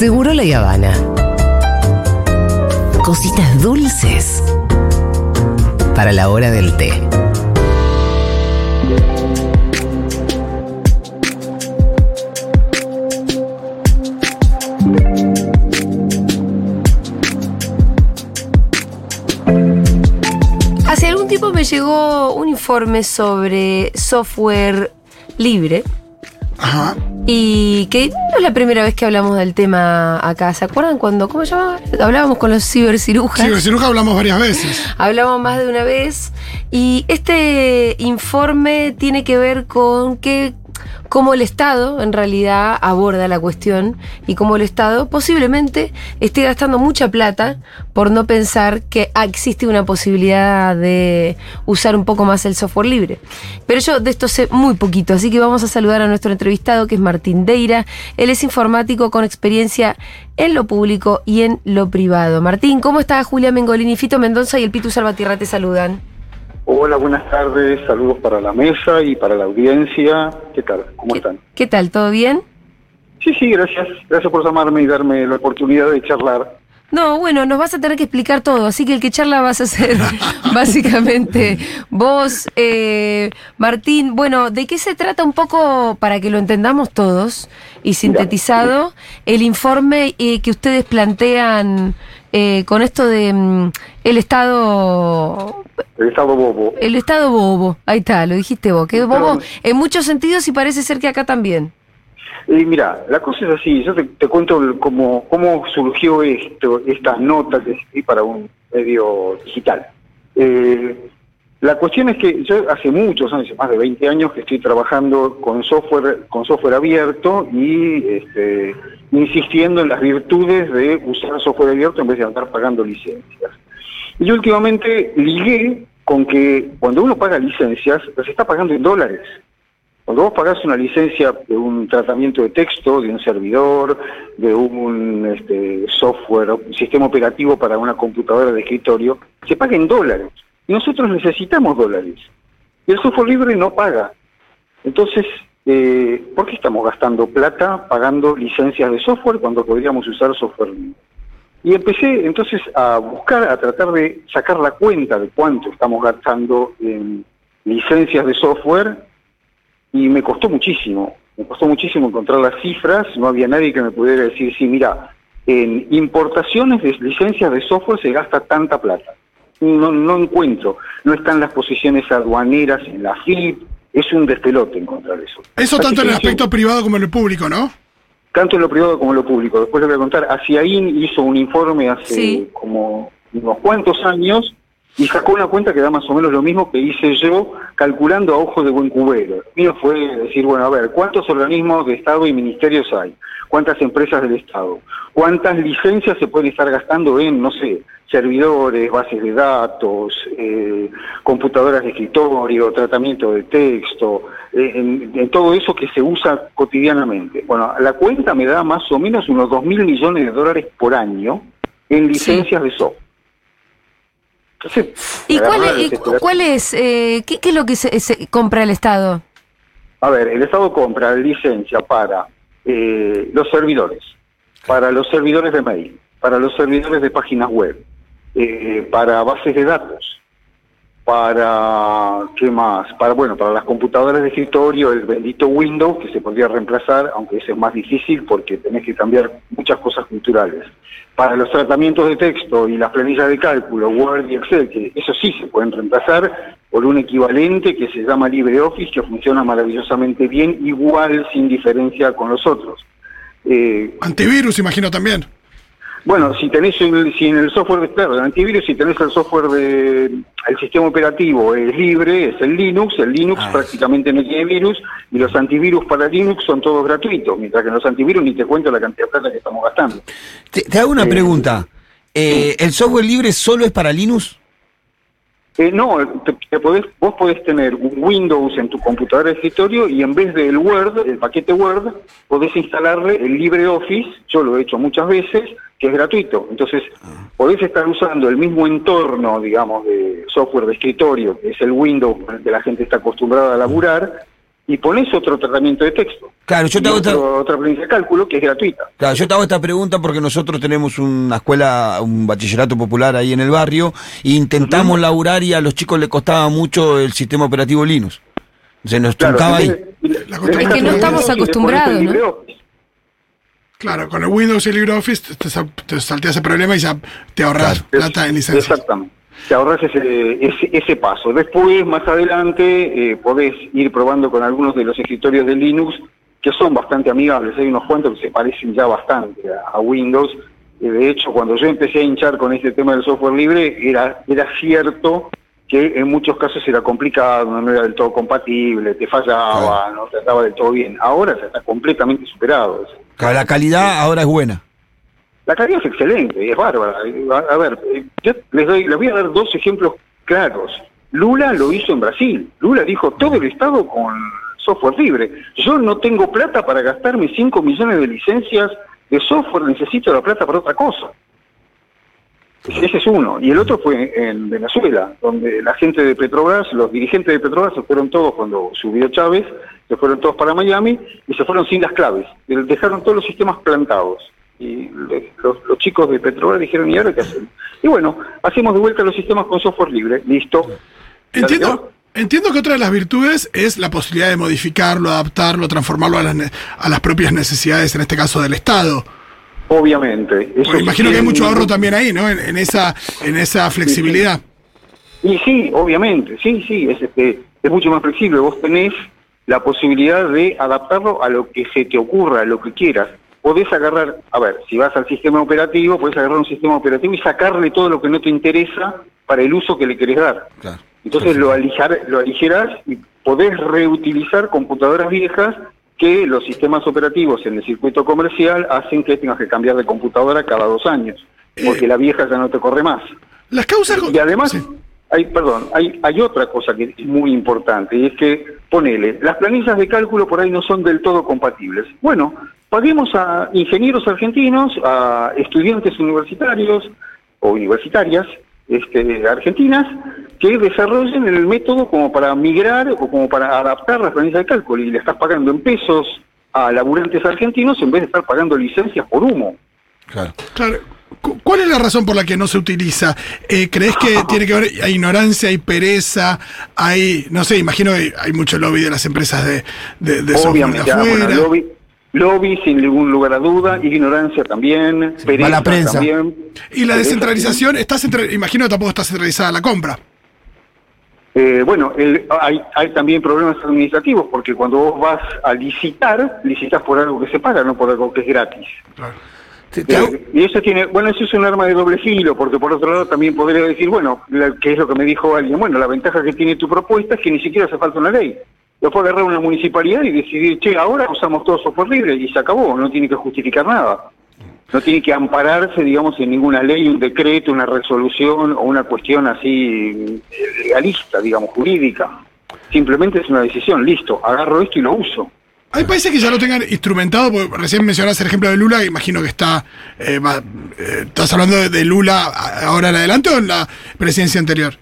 Seguro la Habana. Cositas dulces para la hora del té. Hace algún tiempo me llegó un informe sobre software libre Ajá. Y que no es la primera vez que hablamos del tema acá. ¿Se acuerdan cuando, cómo se llamaba? Hablábamos con los cibercirujas. Ciruja hablamos varias veces. Hablamos más de una vez y este informe tiene que ver con que cómo el Estado en realidad aborda la cuestión y cómo el Estado posiblemente esté gastando mucha plata por no pensar que ah, existe una posibilidad de usar un poco más el software libre. Pero yo de esto sé muy poquito, así que vamos a saludar a nuestro entrevistado que es Martín Deira. Él es informático con experiencia en lo público y en lo privado. Martín, ¿cómo está Julia Mengolini, Fito Mendoza y el Pitu Salvatierra te saludan? Hola, buenas tardes, saludos para la mesa y para la audiencia. ¿Qué tal? ¿Cómo están? ¿Qué tal? ¿Todo bien? Sí, sí, gracias. Gracias por llamarme y darme la oportunidad de charlar. No, bueno, nos vas a tener que explicar todo, así que el que charla vas a ser básicamente vos, eh, Martín. Bueno, ¿de qué se trata un poco, para que lo entendamos todos y sintetizado, el informe eh, que ustedes plantean eh, con esto de mm, el Estado... El Estado bobo. El Estado bobo, ahí está, lo dijiste vos, que es bobo en muchos sentidos y parece ser que acá también. Y mira, la cosa es así, yo te, te cuento el- cómo, cómo surgió esto, esta nota que escribí para un medio digital. Eh, la cuestión es que yo hace muchos años, más de 20 años, que estoy trabajando con software, con software abierto y este, insistiendo en las virtudes de usar software abierto en vez de andar pagando licencias. Y últimamente ligué con que cuando uno paga licencias, las está pagando en dólares. Cuando vos pagás una licencia de un tratamiento de texto, de un servidor, de un este, software, un sistema operativo para una computadora de escritorio, se paga en dólares. Y nosotros necesitamos dólares. Y el software libre no paga. Entonces, eh, ¿por qué estamos gastando plata pagando licencias de software cuando podríamos usar software libre? Y empecé entonces a buscar, a tratar de sacar la cuenta de cuánto estamos gastando en licencias de software y me costó muchísimo, me costó muchísimo encontrar las cifras, no había nadie que me pudiera decir, sí, mira, en importaciones de licencias de software se gasta tanta plata. No, no encuentro, no están las posiciones aduaneras en la FIP, es un despelote encontrar eso. Eso tanto en el aspecto privado como en el público, ¿no? Tanto en lo privado como en lo público. Después le voy a contar, Asiaín hizo un informe hace Sí. como unos cuantos años y sacó una cuenta que da más o menos lo mismo que hice yo calculando a ojo de buen cubero. Lo mío fue decir, bueno, a ver, ¿cuántos organismos de Estado y ministerios hay? ¿Cuántas empresas del Estado? ¿Cuántas licencias se pueden estar gastando en, no sé, servidores, bases de datos, eh, computadoras de escritorio, tratamiento de texto, en, en todo eso que se usa cotidianamente. Bueno, la cuenta me da más o menos unos 2 mil millones de dólares por año en licencias de software. Entonces, ¿Y cuál es, cuál eh, qué, qué es lo que se, se compra el Estado? A ver, el Estado compra licencia para eh, los servidores, para los servidores de mail, para los servidores de páginas web, eh, para bases de datos, para qué más, para bueno, para las computadoras de escritorio, el bendito Windows que se podría reemplazar, aunque ese es más difícil porque tenés que cambiar muchas cosas culturales. Para los tratamientos de texto y las planillas de cálculo, Word y Excel, que eso sí se pueden reemplazar por un equivalente que se llama LibreOffice, que funciona maravillosamente bien, igual sin diferencia con los otros. Eh, Antivirus, imagino también. Bueno, si tenés el, si en el software de claro, el antivirus, si tenés el software de el sistema operativo es libre, es el Linux, el Linux Ah, prácticamente no tiene virus y los antivirus para Linux son todos gratuitos, mientras que en los antivirus ni te cuento la cantidad de plata que estamos gastando. Te, te hago una Eh, pregunta. Eh, ¿El software libre solo es para Linux? Eh, no, te- te podés- vos podés tener un Windows en tu computadora de escritorio y en vez del Word, el paquete Word, podés instalarle el LibreOffice, yo lo he hecho muchas veces, que es gratuito. Entonces, podés estar usando el mismo entorno, digamos, de software de escritorio, que es el Windows con el que la gente está acostumbrada a laburar, y pones otro tratamiento de texto. Claro, yo te hago esta, otra planilla de cálculo que es gratuita. claro, yo te hago esta pregunta porque nosotros tenemos una escuela, un bachillerato popular ahí en el barrio, e intentamos laburar y a los chicos les costaba mucho el sistema operativo Linux. Se nos Claro, truncaba ahí. Es que no estamos acostumbrados. Claro, con el Windows y el LibreOffice te, te, sal- te saltea ese problema y ya te ahorras Claro. plata en licencias. Exactamente. Te ahorras ese, ese, ese paso. Después, más adelante, eh, podés ir probando con algunos de los escritorios de Linux que son bastante amigables. Hay unos cuantos que se parecen ya bastante a, a Windows. Eh, de hecho, cuando yo empecé a hinchar con este tema del software libre, era, era cierto que en muchos casos era complicado, no era del todo compatible, te fallaba, no trataba del todo bien. Ahora ya está completamente superado. eso. La calidad ahora es buena. La calidad es excelente, es bárbara. A, a ver, eh, yo les, doy, les voy a dar dos ejemplos claros. Lula lo hizo en Brasil. Lula dijo todo el Estado con software libre. Yo no tengo plata para gastarme 5 millones de licencias de software, necesito la plata para otra cosa. Ese es uno. Y el otro fue en Venezuela, donde la gente de Petrobras, los dirigentes de Petrobras se fueron todos cuando subió Chávez, se fueron todos para Miami y se fueron sin las claves. Dejaron todos los sistemas plantados. Y los, los chicos de Petrobras dijeron, ¿y ahora qué hacemos? Y bueno, hacemos de vuelta los sistemas con software libre. Listo. Entiendo, entiendo que otra de las virtudes es la posibilidad de modificarlo, adaptarlo, transformarlo a las, ne- a las propias necesidades, en este caso del Estado. Obviamente. Eso imagino que hay mucho ahorro también ahí, ¿no? En, en esa, en esa flexibilidad. Y sí, obviamente, sí, sí, es, este, es mucho más flexible. Vos tenés la posibilidad de adaptarlo a lo que se te ocurra, a lo que quieras. Podés agarrar, a ver, si vas al sistema operativo, podés agarrar un sistema operativo y sacarle todo lo que no te interesa para el uso que le querés dar. Claro. Entonces lo, alijar, lo aligerás y podés reutilizar computadoras viejas que los sistemas operativos en el circuito comercial hacen que tengas que cambiar de computadora cada dos años, porque la vieja ya no te corre más. Las causas... Y además, Sí. hay, perdón, hay, hay otra cosa que es muy importante, y es que, ponele, las planillas de cálculo por ahí no son del todo compatibles. Bueno, paguemos a ingenieros argentinos, a estudiantes universitarios o universitarias este, argentinas que desarrollen el método como para migrar o como para adaptar las planillas de cálculo y le estás pagando en pesos a laburantes argentinos en vez de estar pagando licencias por humo. Claro. Claro. Cu- ¿Cuál es la razón por la que no se utiliza? Eh, ¿Crees que tiene que ver, hay ignorancia, hay pereza, hay, no sé, imagino que hay mucho lobby de las empresas de, de, de software de Obviamente, ah, afuera? bueno, lobby, lobby sin ningún lugar a duda, ignorancia también, pereza mala prensa. también. Y la Pereza descentralización, está centra- imagino que tampoco está centralizada la compra. Eh, bueno, el- hay, hay también problemas administrativos, porque cuando vos vas a licitar, licitas por algo que se paga, no por algo que es gratis. Te- te hago- Eh, y eso tiene, bueno, eso es un arma de doble filo, porque por otro lado también podría decir, bueno, la- que es lo que me dijo alguien, bueno, la ventaja que tiene tu propuesta es que ni siquiera hace falta una ley. Lo puede agarrar una municipalidad y decidir, che, ahora usamos todo software libre y se acabó, no tiene que justificar nada. No tiene que ampararse, digamos, en ninguna ley, un decreto, una resolución o una cuestión así eh, legalista, digamos, jurídica. Simplemente es una decisión, listo, agarro esto y lo uso. Hay países que ya lo tengan instrumentado, porque recién mencionaste el ejemplo de Lula, imagino que está, eh, eh, ¿estás hablando de, Lula ahora en adelante o en la presidencia anterior?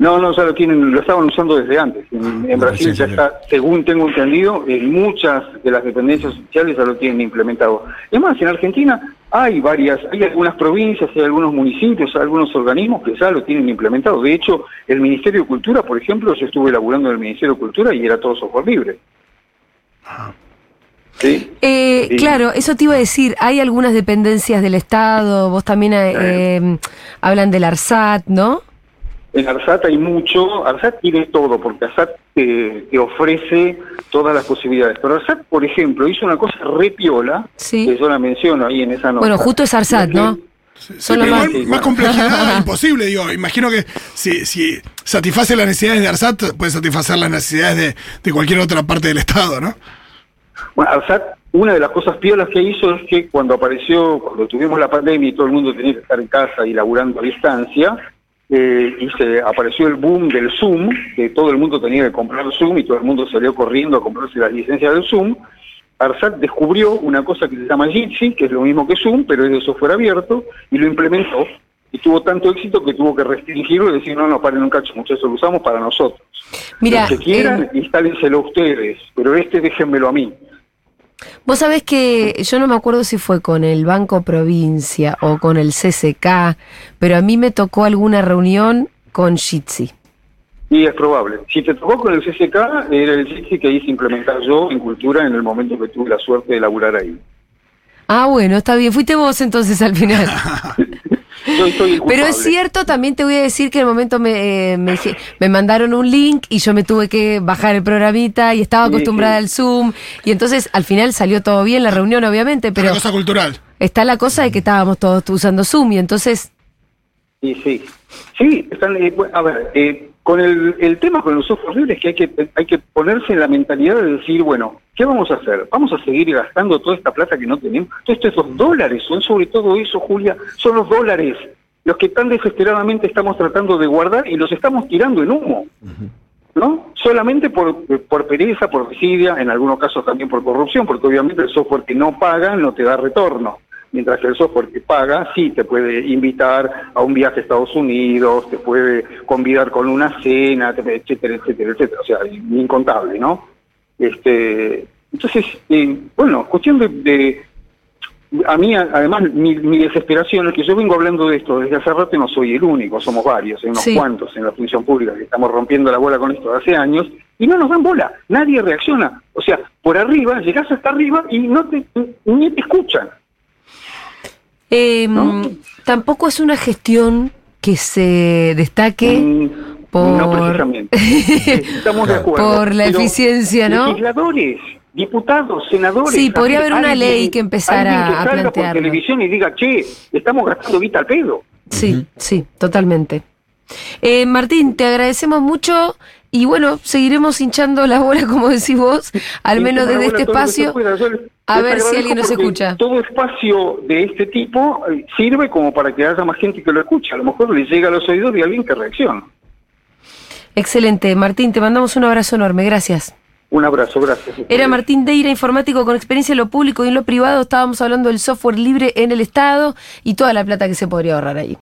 No, no, ya lo tienen, lo estaban usando desde antes. En, en Brasil ya está, según tengo entendido, en muchas de las dependencias oficiales ya lo tienen implementado. Es más, en Argentina hay varias, hay algunas provincias, hay algunos municipios, hay algunos organismos que ya lo tienen implementado. De hecho, el Ministerio de Cultura, por ejemplo, yo estuve laburando en el Ministerio de Cultura y era todo software libre. ¿Sí? Eh, Sí. Claro, eso te iba a decir. Hay algunas dependencias del Estado, vos también eh, eh, hablan del ARSAT, ¿no? En ARSAT hay mucho, ARSAT tiene todo, porque ARSAT te, te ofrece todas las posibilidades. Pero ARSAT, por ejemplo, hizo una cosa re piola, Sí. que yo la menciono ahí en esa nota. Bueno, justo es ARSAT, ¿no? Sí, más- más complejidad imposible, digo. Imagino que si, si satisface las necesidades de ARSAT, puede satisfacer las necesidades de, de cualquier otra parte del Estado, ¿no? Bueno, ARSAT, una de las cosas piolas que hizo es que cuando apareció, cuando tuvimos la pandemia y todo el mundo tenía que estar en casa y laburando a distancia, eh, y se apareció el boom del Zoom, que todo el mundo tenía que comprar Zoom y todo el mundo salió corriendo a comprarse las licencias del Zoom, ARSAT descubrió una cosa que se llama Jitsi, que es lo mismo que Zoom, pero es de software abierto, y lo implementó. y tuvo tanto éxito que tuvo que restringirlo y decir, no, no, paren un cacho, muchachos, lo usamos para nosotros. Mira, Los que quieran, eh, instálenselo ustedes, pero este déjenmelo a mí. Vos sabés que yo no me acuerdo si fue con el Banco Provincia o con el CCK, pero a mí me tocó alguna reunión con Jitsi. Y es probable. Si te tocó con el CCK, era el CICI que hice implementar yo en cultura en el momento que tuve la suerte de laburar ahí. Ah, bueno, está bien. Fuiste vos entonces al final. Yo soy el Pero es cierto, también te voy a decir que en el momento me, eh, me, dije- me mandaron un link y yo me tuve que bajar el programita y estaba Sí, acostumbrada sí. al Zoom. Y entonces al final salió todo bien la reunión, obviamente, pero Una cosa cultural. está la cosa de que estábamos todos usando Zoom y entonces... Sí, sí. Sí, están, eh, bueno, a ver, eh, con el, el tema con los software libres es que hay, que hay que ponerse en la mentalidad de decir, bueno, ¿qué vamos a hacer? ¿Vamos a seguir gastando toda esta plata que no tenemos? Todos estos dólares, son sobre todo eso, Julia, son los dólares, los que tan desesperadamente estamos tratando de guardar y los estamos tirando en humo. ¿No? Solamente por, por pereza, por desidia, en algunos casos también por corrupción, porque obviamente el software que no paga no te da retorno. Mientras que el software que paga sí te puede invitar a un viaje a Estados Unidos, te puede convidar con una cena, te- etcétera, etcétera, etcétera. O sea, incontable, ¿no? Este, entonces, eh, bueno, cuestión de, de- a mí, además, mi, mi desesperación es que yo vengo hablando de esto desde hace rato y no soy el único, somos varios, hay unos Sí. cuantos en la función pública que estamos rompiendo la bola con esto hace años y no nos dan bola, nadie reacciona. O sea, por arriba, llegás hasta arriba y no te, ni te escuchan. Eh, ¿No? Tampoco es una gestión que se destaque Mm, por- No precisamente. Estamos de acuerdo. por la Pero eficiencia, ¿no? Legisladores, diputados, senadores. Sí, podría haber una alguien- ley que empezara alguien que a salga por plantearlo. televisión y diga, che, estamos gastando guita al pedo. Sí, sí, totalmente. Eh, Martín, te agradecemos mucho y bueno, seguiremos hinchando la bola, como decís vos, al menos desde este espacio. Yo a ver si alguien nos escucha. Todo espacio de este tipo eh, sirve como para que haya más gente que lo escuche. A lo mejor le llega a los oídos de alguien que reacciona. Excelente, Martín, te mandamos un abrazo enorme, gracias. Un abrazo, gracias. Era Martín Deira, informático con experiencia en lo público y en lo privado. Estábamos hablando del software libre en el Estado y toda la plata que se podría ahorrar ahí.